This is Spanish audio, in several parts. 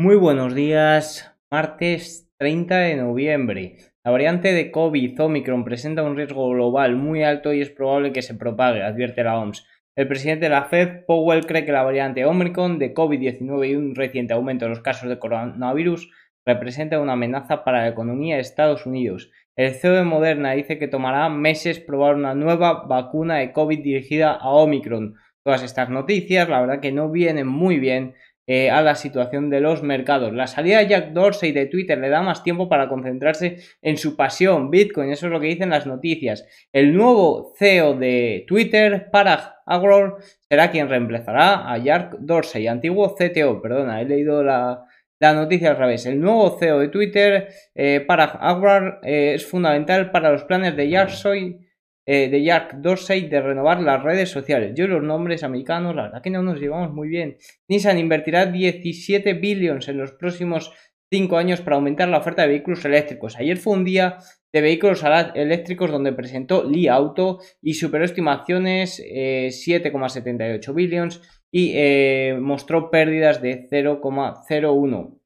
Muy buenos días, martes 30 de noviembre. La variante de COVID Omicron presenta un riesgo global muy alto y es probable que se propague, advierte la OMS. El presidente de la Fed, Powell, cree que la variante Omicron de COVID-19 y un reciente aumento de los casos de coronavirus representa una amenaza para la economía de Estados Unidos. El CEO de Moderna dice que tomará meses probar una nueva vacuna de COVID dirigida a Omicron. Todas estas noticias, la verdad que no vienen muy bien eh, a la situación de los mercados. La salida de Jack Dorsey de Twitter le da más tiempo para concentrarse en su pasión, Bitcoin, eso es lo que dicen las noticias. El nuevo CEO de Twitter, Parag Agrawal, será quien reemplazará a Jack Dorsey, antiguo CTO, perdona, he leído la, noticia al revés. El nuevo CEO de Twitter, eh, Parag Agrawal, eh, es fundamental para los planes de Jack Dorsey eh, de Jack Dorsey de renovar las redes sociales. Yo los nombres americanos, la verdad que no nos llevamos muy bien. Nissan invertirá 17 billones en los próximos 5 años para aumentar la oferta de vehículos eléctricos. Ayer fue un día de vehículos eléctricos donde presentó Li Auto y superó estimaciones 7,78 eh, billones y eh, mostró pérdidas de 0,01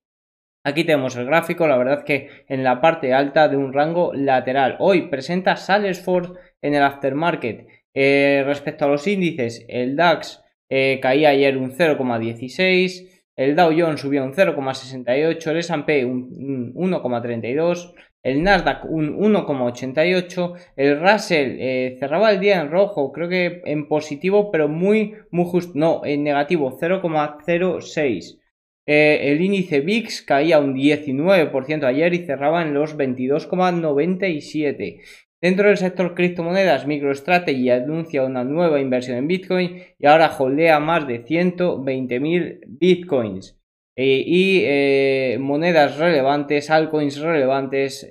Aquí tenemos el gráfico, la verdad que en la parte alta de un rango lateral. Hoy presenta Salesforce en el aftermarket. Eh, respecto a los índices, el DAX eh, caía ayer un 0,16, el Dow Jones subió un 0,68, el S&P un, 1,32, el Nasdaq un 1,88, el Russell eh, cerraba el día en rojo, creo que en positivo, pero muy, muy justo, no, en negativo, 0,06. Eh, el índice VIX caía un 19% ayer y cerraba en los 22,97. Dentro del sector criptomonedas, MicroStrategy anuncia una nueva inversión en Bitcoin y ahora holdea más de 120.000 Bitcoins. Eh, y eh, monedas relevantes, altcoins relevantes,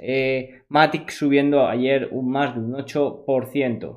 Matic subiendo ayer un más de un 8%.